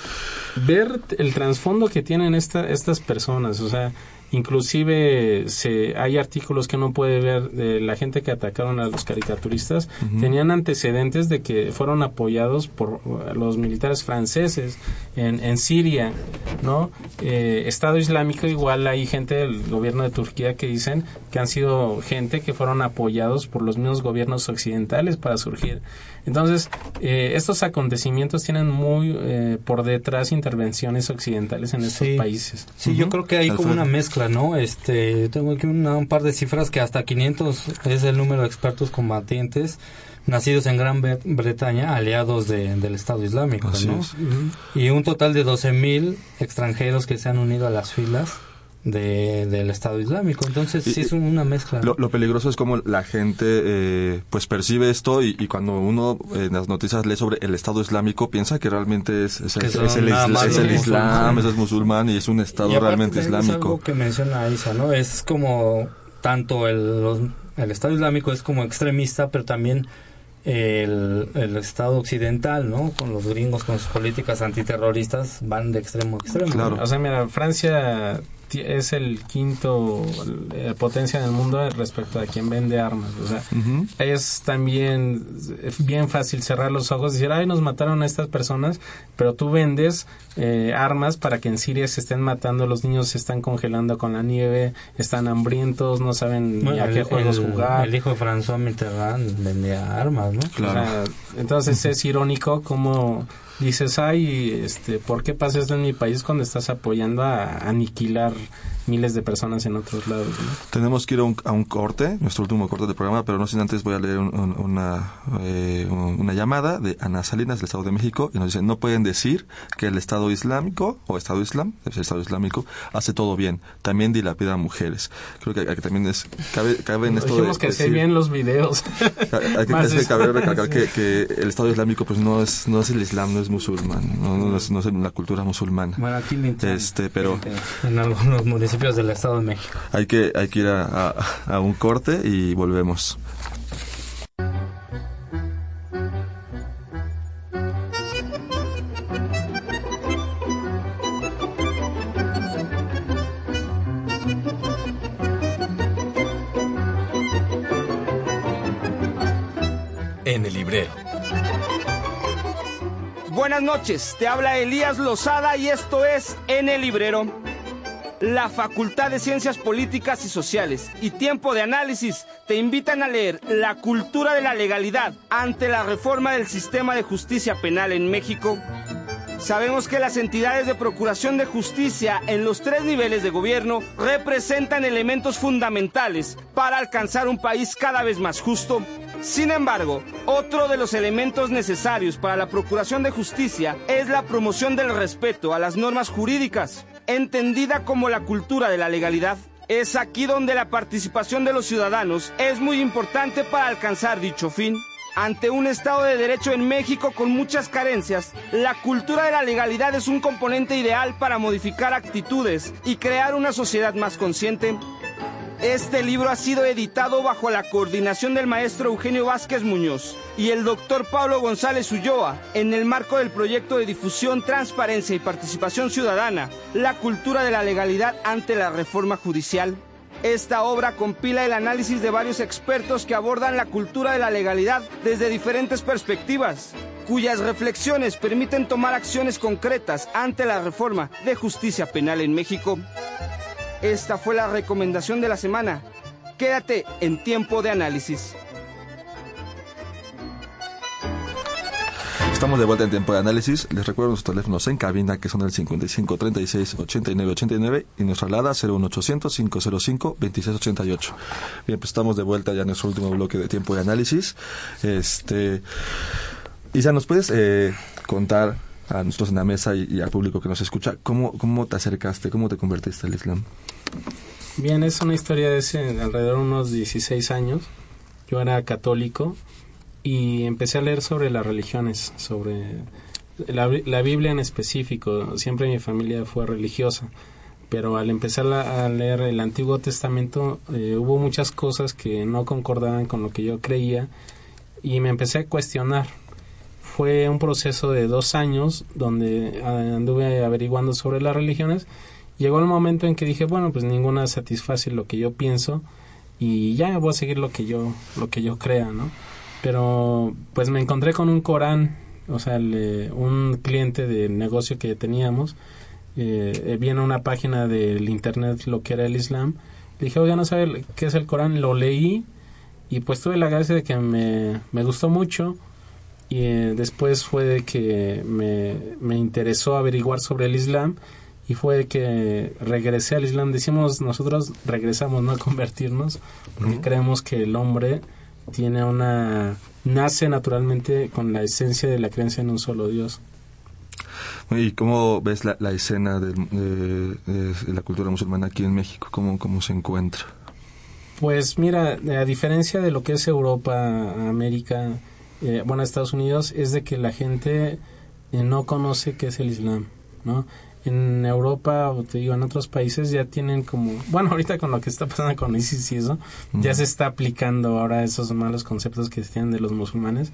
ver el trasfondo que tienen esta, estas personas, o sea, inclusive se, hay artículos que uno puede ver de la gente que atacaron a los caricaturistas. Tenían antecedentes de que fueron apoyados por los militares franceses en, en Siria no eh, Estado Islámico igual hay gente del gobierno de Turquía que dicen que han sido gente que fueron apoyados por los mismos gobiernos occidentales para surgir Entonces, eh, estos acontecimientos tienen muy eh, por detrás intervenciones occidentales en estos países. Sí, yo creo que hay como una mezcla, ¿no? Este, tengo aquí una- un par de cifras que hasta 500 es el número de expertos combatientes nacidos en Gran Bre- Bretaña, aliados de- del Estado Islámico, Así ¿no? es. Y un total de 12.000 extranjeros que se han unido a las filas de, del Estado Islámico. Entonces, sí es una mezcla. Lo, lo peligroso es como la gente eh, pues percibe esto y, y cuando uno eh, en las noticias lee sobre el Estado Islámico piensa que realmente es, es, Que es- son es el, isla- es el Islam, es musulmán y es un Estado Y realmente Es algo islámico. que menciona Isa, ¿no? Es como tanto el, los- el Estado Islámico es como extremista, pero también el, el Estado occidental, ¿no? Con los gringos, con sus políticas antiterroristas, van de extremo a extremo. O sea, mira, Francia es el quinto eh, potencia en el mundo respecto a quien vende armas. O sea, es también eh, bien fácil cerrar los ojos y decir, ay, nos mataron a estas personas, pero tú vendes eh, armas para que en Siria se estén matando, los niños se están congelando con la nieve, están hambrientos, no saben ni a qué juegos el- jugar. el hijo de François Mitterrand vendía armas, ¿no? O sea, entonces es irónico como dices, ay, este, ¿por qué pasa esto en mi país cuando estás apoyando a aniquilar miles de personas en otros lados? ¿no? Tenemos que ir a un, a un corte, nuestro último corte del programa, pero no sin antes voy a leer un- un- una, eh, un- una llamada de Ana Salinas del Estado de México y nos dice, no pueden decir que el Estado Islámico o Estado Islam, el Estado Islámico, hace todo bien, también dilapida a mujeres. Creo que, que también es, cabe, cabe en esto de que se decir- bien los videos. hay que, cabe recalcar que, que el Estado Islámico pues no es no es el Islam, no es musulmán, no, no es, no es la cultura musulmana. Bueno, aquí intentan. Este, pero En algunos municipios del Estado de México. hay que hay que ir a, a- a un corte y volvemos. En el librero. Buenas noches, te habla Elías Lozada y esto es En el Librero. La Facultad de Ciencias Políticas y Sociales y Tiempo de Análisis te invitan a leer La cultura de la legalidad ante la reforma del sistema de justicia penal en México. Sabemos que las entidades de procuración de justicia en los tres niveles de gobierno representan elementos fundamentales para alcanzar un país cada vez más justo. Sin embargo, otro de los elementos necesarios para la procuración de justicia es la promoción del respeto a las normas jurídicas, entendida como la cultura de la legalidad. Es aquí donde la participación de los ciudadanos es muy importante para alcanzar dicho fin. Ante un Estado de Derecho en México con muchas carencias, la cultura de la legalidad es un componente ideal para modificar actitudes y crear una sociedad más consciente. Este libro ha sido editado bajo la coordinación del maestro Eugenio Vázquez Muñoz y el doctor Pablo González Ulloa en el marco del proyecto de difusión, transparencia y participación ciudadana, la cultura de la legalidad ante la reforma judicial. Esta obra compila el análisis de varios expertos que abordan la cultura de la legalidad desde diferentes perspectivas, cuyas reflexiones permiten tomar acciones concretas ante la reforma de justicia penal en México. Esta fue la recomendación de la semana. Quédate en tiempo de análisis. Estamos de vuelta en tiempo de análisis. Les recuerdo nuestros teléfonos en cabina que son el 55 36 89 89 y nuestra alada 01800 505 2688. Bien, pues estamos de vuelta ya en nuestro último bloque de tiempo de análisis. Este Isa, ¿nos puedes eh, contar a nosotros en la mesa y, al público que nos escucha cómo, cómo te acercaste, cómo te convertiste al Islam? Bien, es una historia de alrededor de unos 16 años. Yo era católico y empecé a leer sobre las religiones, sobre la, la Biblia en específico. Siempre mi familia fue religiosa, pero al empezar a, a leer el Antiguo Testamento eh, hubo muchas cosas que no concordaban con lo que yo creía y me empecé a cuestionar. Fue un proceso de dos años donde ah, anduve averiguando sobre las religiones. Llegó el momento en que dije, bueno, pues ninguna satisface lo que yo pienso y ya voy a seguir lo que yo lo que yo crea, ¿no? Pero pues me encontré con un Corán, o sea, un cliente del negocio que teníamos, eh, vi en una página del internet lo que era el Islam, le dije, oiga, no sabe qué es el Corán, lo leí y pues tuve la gracia de que me, me gustó mucho y eh, después fue de que me, me interesó averiguar sobre el Islam y fue de que regresé al Islam. Decimos nosotros regresamos, no a convertirnos, porque creemos que el hombre tiene una nace naturalmente con la esencia de la creencia en un solo Dios. ¿Y cómo ves la, la escena de, de la cultura musulmana aquí en México? ¿Cómo, cómo se encuentra? Pues mira, a diferencia de lo que es Europa, América, eh, bueno, Estados Unidos, es de que la gente eh, no conoce qué es el Islam, ¿no? En Europa, o te digo, en otros países ya tienen como, bueno, ahorita con lo que está pasando con ISIS y eso, ya se está aplicando ahora esos malos conceptos que tienen de los musulmanes.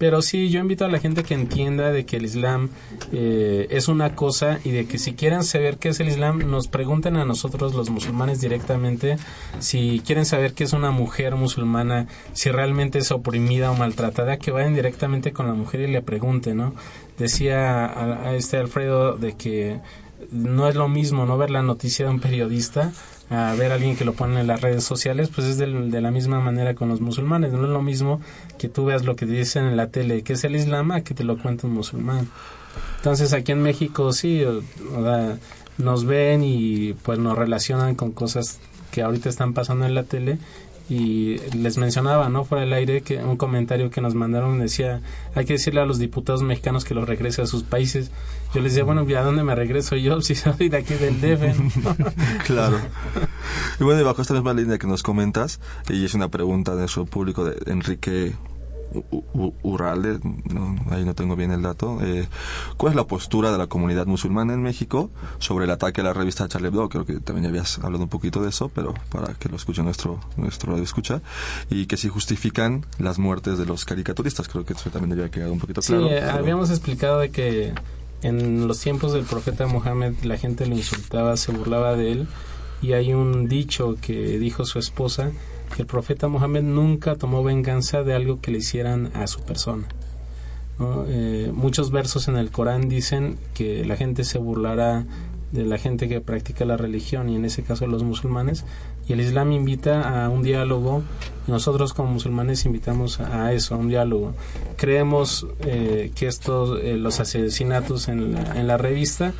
Pero sí, yo invito a la gente que entienda de que el Islam eh, es una cosa y de que si quieren saber qué es el Islam, nos pregunten a nosotros los musulmanes directamente si quieren saber qué es una mujer musulmana, si realmente es oprimida o maltratada, que vayan directamente con la mujer y le pregunten, ¿no? Decía a, a este Alfredo de que no es lo mismo no ver la noticia de un periodista a ver a alguien que lo pone en las redes sociales, pues es de la misma manera con los musulmanes. No es lo mismo que tú veas lo que dicen en la tele, que es el Islam, a que te lo cuente un musulmán. Entonces aquí en México sí, nos ven y pues nos relacionan con cosas que ahorita están pasando en la tele y les mencionaba, ¿no? Fuera del aire que un comentario que nos mandaron decía, hay que decirle a los diputados mexicanos que los regrese a sus países. Yo les decía, bueno, ¿y a dónde me regreso yo si soy de aquí del DF? Claro. Y bueno, y bajo esta misma línea que nos comentas, y es una pregunta de nuestro público de Enrique U- no, ahí no tengo bien el dato, eh, ¿cuál es la postura de la comunidad musulmana en México sobre el ataque a la revista Charlie Hebdo? Creo que también ya habías hablado un poquito de eso, pero para que lo escuche nuestro, nuestro radio escucha, y que si justifican las muertes de los caricaturistas, creo que eso también había quedado un poquito Sí, claro. eh, pero- habíamos explicado de que en los tiempos del profeta Mohammed la gente lo insultaba, se burlaba de él y hay un dicho que dijo su esposa que el profeta Mohammed nunca tomó venganza de algo que le hicieran a su persona. ¿no? Eh, muchos versos en el Corán dicen que la gente se burlará de la gente que practica la religión y en ese caso los musulmanes y el Islam invita a un diálogo y nosotros como musulmanes invitamos a eso, a un diálogo. Creemos eh, que estos, eh, los asesinatos en la, en la revista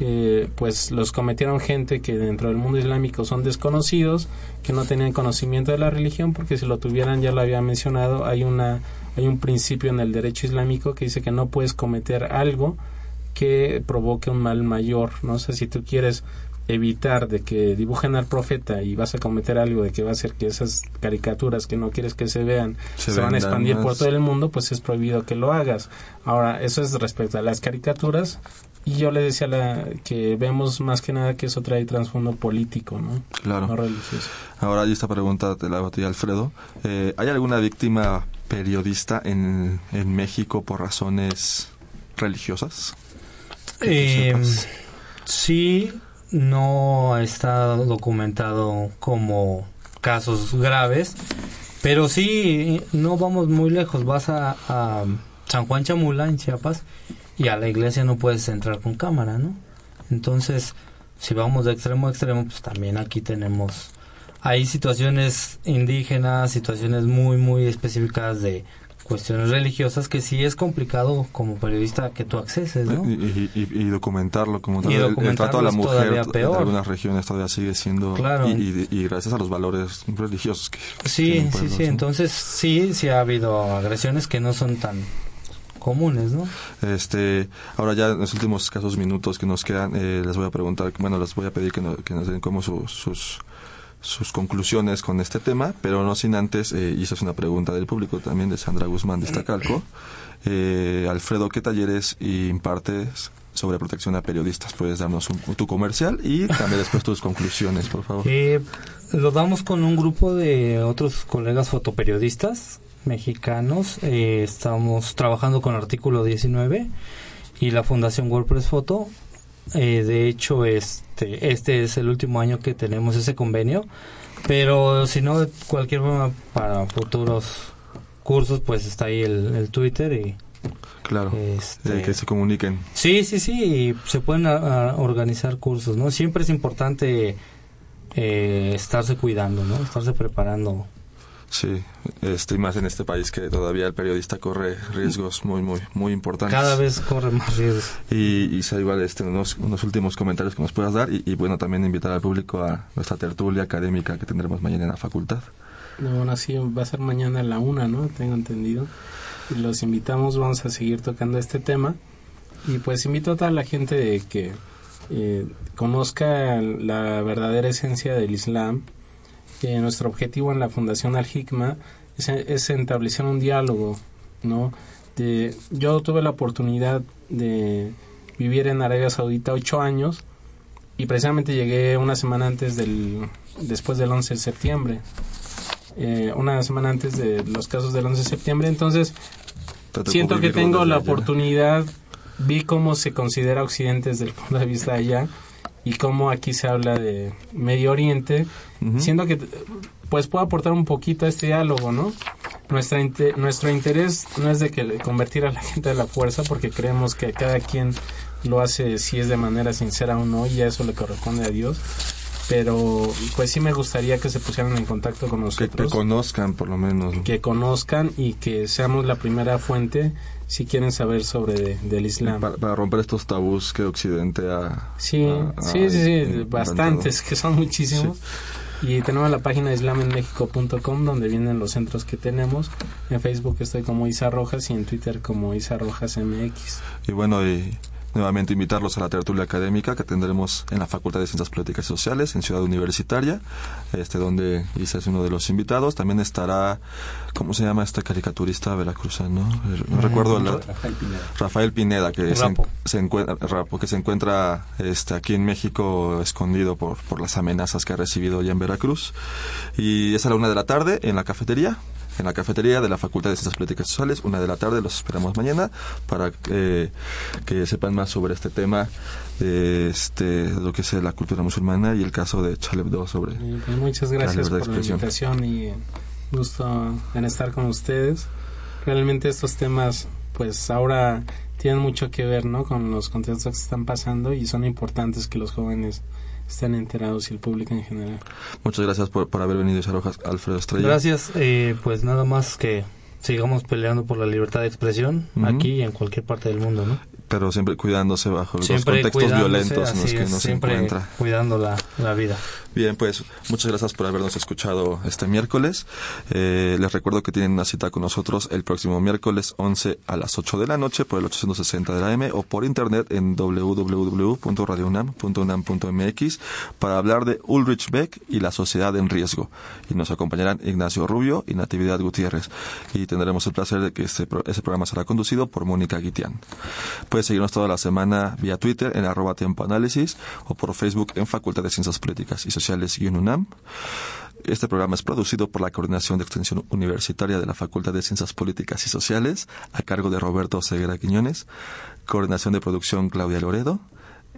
eh, pues los cometieron gente que dentro del mundo islámico son desconocidos, que no tenían conocimiento de la religión, porque si lo tuvieran ya lo había mencionado, hay una hay un principio en el derecho islámico que dice que no puedes cometer algo que provoque un mal mayor, no sé si tú quieres evitar de que dibujen al profeta y vas a cometer algo de que va a hacer que esas caricaturas que no quieres que se vean Se se, van a expandir por todo el mundo, pues es prohibido que lo hagas. Ahora, eso es respecto a las caricaturas y yo le decía la, que vemos más que nada que eso trae trasfondo político, ¿no? Claro. No religioso. Ahora, esta pregunta te la hago a ti, Alfredo. Eh, ¿Hay alguna víctima periodista en, en México por razones religiosas? Eh, sí, no está documentado como casos graves, pero sí, no vamos muy lejos. Vas a, a San Juan Chamula, en Chiapas, y a la iglesia no puedes entrar con cámara, ¿no? Entonces, si vamos de extremo a extremo, pues también aquí tenemos... Hay situaciones indígenas, situaciones muy, muy específicas de cuestiones religiosas que sí es complicado como periodista que tú acceses, ¿no? Y, y- y documentarlo como tal. El- trato a la mujer de algunas regiones todavía sigue siendo Claro. y, gracias a los valores religiosos que Sí, sí, sí. ¿no? Entonces, sí, sí ha habido agresiones que no son tan comunes, ¿no? Este, ahora ya en los últimos casos minutos que nos quedan, eh, les voy a preguntar, bueno, les voy a pedir que, no- que nos den como su- sus sus conclusiones con este tema, pero no sin antes, eh, y esa es una pregunta del público también de Sandra Guzmán de Iztacalco. Eh, Alfredo, ¿qué talleres impartes sobre protección a periodistas? Puedes darnos un, tu comercial y también después tus conclusiones, por favor. Eh, lo damos con un grupo de otros colegas fotoperiodistas mexicanos. Eh, estamos trabajando con Artículo 19 y la Fundación WordPress Foto. Eh, de hecho, este, este es el último año que tenemos ese convenio. Pero si no, de cualquier forma, para futuros cursos, pues está ahí el, el Twitter y... Claro, Este- que se comuniquen. Sí, sí, sí, y se pueden a- a organizar cursos, ¿no? Siempre es importante eh, estarse cuidando, ¿no? Estarse preparando. Sí, este, y más en este país que todavía el periodista corre riesgos muy, muy, muy importantes. Cada vez corre más riesgos. Y, y sea igual este, unos, unos últimos comentarios que nos puedas dar y, y, bueno, también invitar al público a nuestra tertulia académica que tendremos mañana en la facultad. Bueno, así va a ser mañana a la una, ¿no? Tengo entendido. Y los invitamos, vamos a seguir tocando este tema. Y pues invito a toda la gente de que eh, conozca la verdadera esencia del Islam. Eh, nuestro objetivo en la Fundación Al-Hikma es, es, establecer un diálogo, ¿no? De, yo tuve la oportunidad de vivir en Arabia Saudita ocho años y precisamente llegué una semana antes del después del 11 de septiembre eh, una semana antes de los casos del 11 de septiembre entonces siento que tengo la oportunidad vi cómo se considera Occidente desde el punto de vista de allá y cómo aquí se habla de Medio Oriente, uh -huh. siendo que pues puedo aportar un poquito a este diálogo, ¿no? Nuestra inter nuestro interés no es de que convertir a la gente a la fuerza, porque creemos que cada quien lo hace si es de manera sincera o no, y a eso le corresponde a Dios. Pero pues sí me gustaría que se pusieran en contacto con nosotros. Que, que conozcan por lo menos. Que conozcan y que seamos la primera fuente si quieren saber sobre de, del Islam. Para, para, romper estos tabús que Occidente ha... Sí, ha, sí, sí, sí, bastantes, que son muchísimos. Sí. Y tenemos la página islamenmexico.com donde vienen los centros que tenemos. En Facebook estoy como Isa Rojas y en Twitter como Isa Rojas MX. Y bueno, y nuevamente invitarlos a la tertulia académica que tendremos en la Facultad de Ciencias Políticas y Sociales en Ciudad Universitaria, este donde Isa es uno de los invitados. También estará, ¿cómo se llama este caricaturista veracruzano? No, no recuerdo el Rafael Pineda. Rafael Pineda que se, se, encuentra Rapo, que se encuentra este aquí en México escondido por por las amenazas que ha recibido ya en Veracruz. Y es a la una de la tarde en la cafetería en la cafetería de la Facultad de Ciencias Políticas y Sociales, una de la tarde, los esperamos mañana para eh, que sepan más sobre este tema de este lo que es la cultura musulmana y el caso de Charlie Hebdo sobre pues muchas gracias por la invitación y gusto en estar con ustedes. Realmente estos temas pues ahora tienen mucho que ver no con los contextos que están pasando y son importantes que los jóvenes estén enterados y el público en general. Muchas gracias por, por haber venido, Isarojas, Alfredo Estrella. Gracias, eh, pues nada más que sigamos peleando por la libertad de expresión uh -huh. aquí y en cualquier parte del mundo, ¿no? Pero siempre cuidándose bajo siempre los contextos violentos en los que uno se encuentra. Cuidando la, la vida. Bien, pues muchas gracias por habernos escuchado este miércoles. Eh, les recuerdo que tienen una cita con nosotros el próximo miércoles 11 a las 8 de la noche por el 860 de la M o por internet en www.radiounam.unam.mx para hablar de Ulrich Beck y la sociedad en riesgo. Y nos acompañarán Ignacio Rubio y Natividad Gutiérrez. Y tendremos el placer de que este, ese programa será conducido por Mónica Guitián. Puedes seguirnos toda la semana vía Twitter en arroba tiempo análisis o por Facebook en Facultad de Ciencias Políticas y Sociales UNAM. Este programa es producido por la Coordinación de Extensión Universitaria de la Facultad de Ciencias Políticas y Sociales, a cargo de Roberto Ceguera Quiñones. Coordinación de producción Claudia Loredo.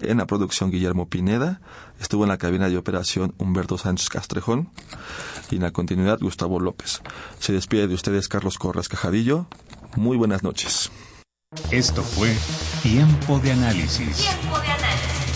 En la producción Guillermo Pineda. Estuvo en la cabina de operación Humberto Sánchez Castrejón. Y en la continuidad Gustavo López. Se despide de ustedes Carlos Corras Cajadillo. Muy buenas noches. Esto fue Tiempo de Análisis. Tiempo de Análisis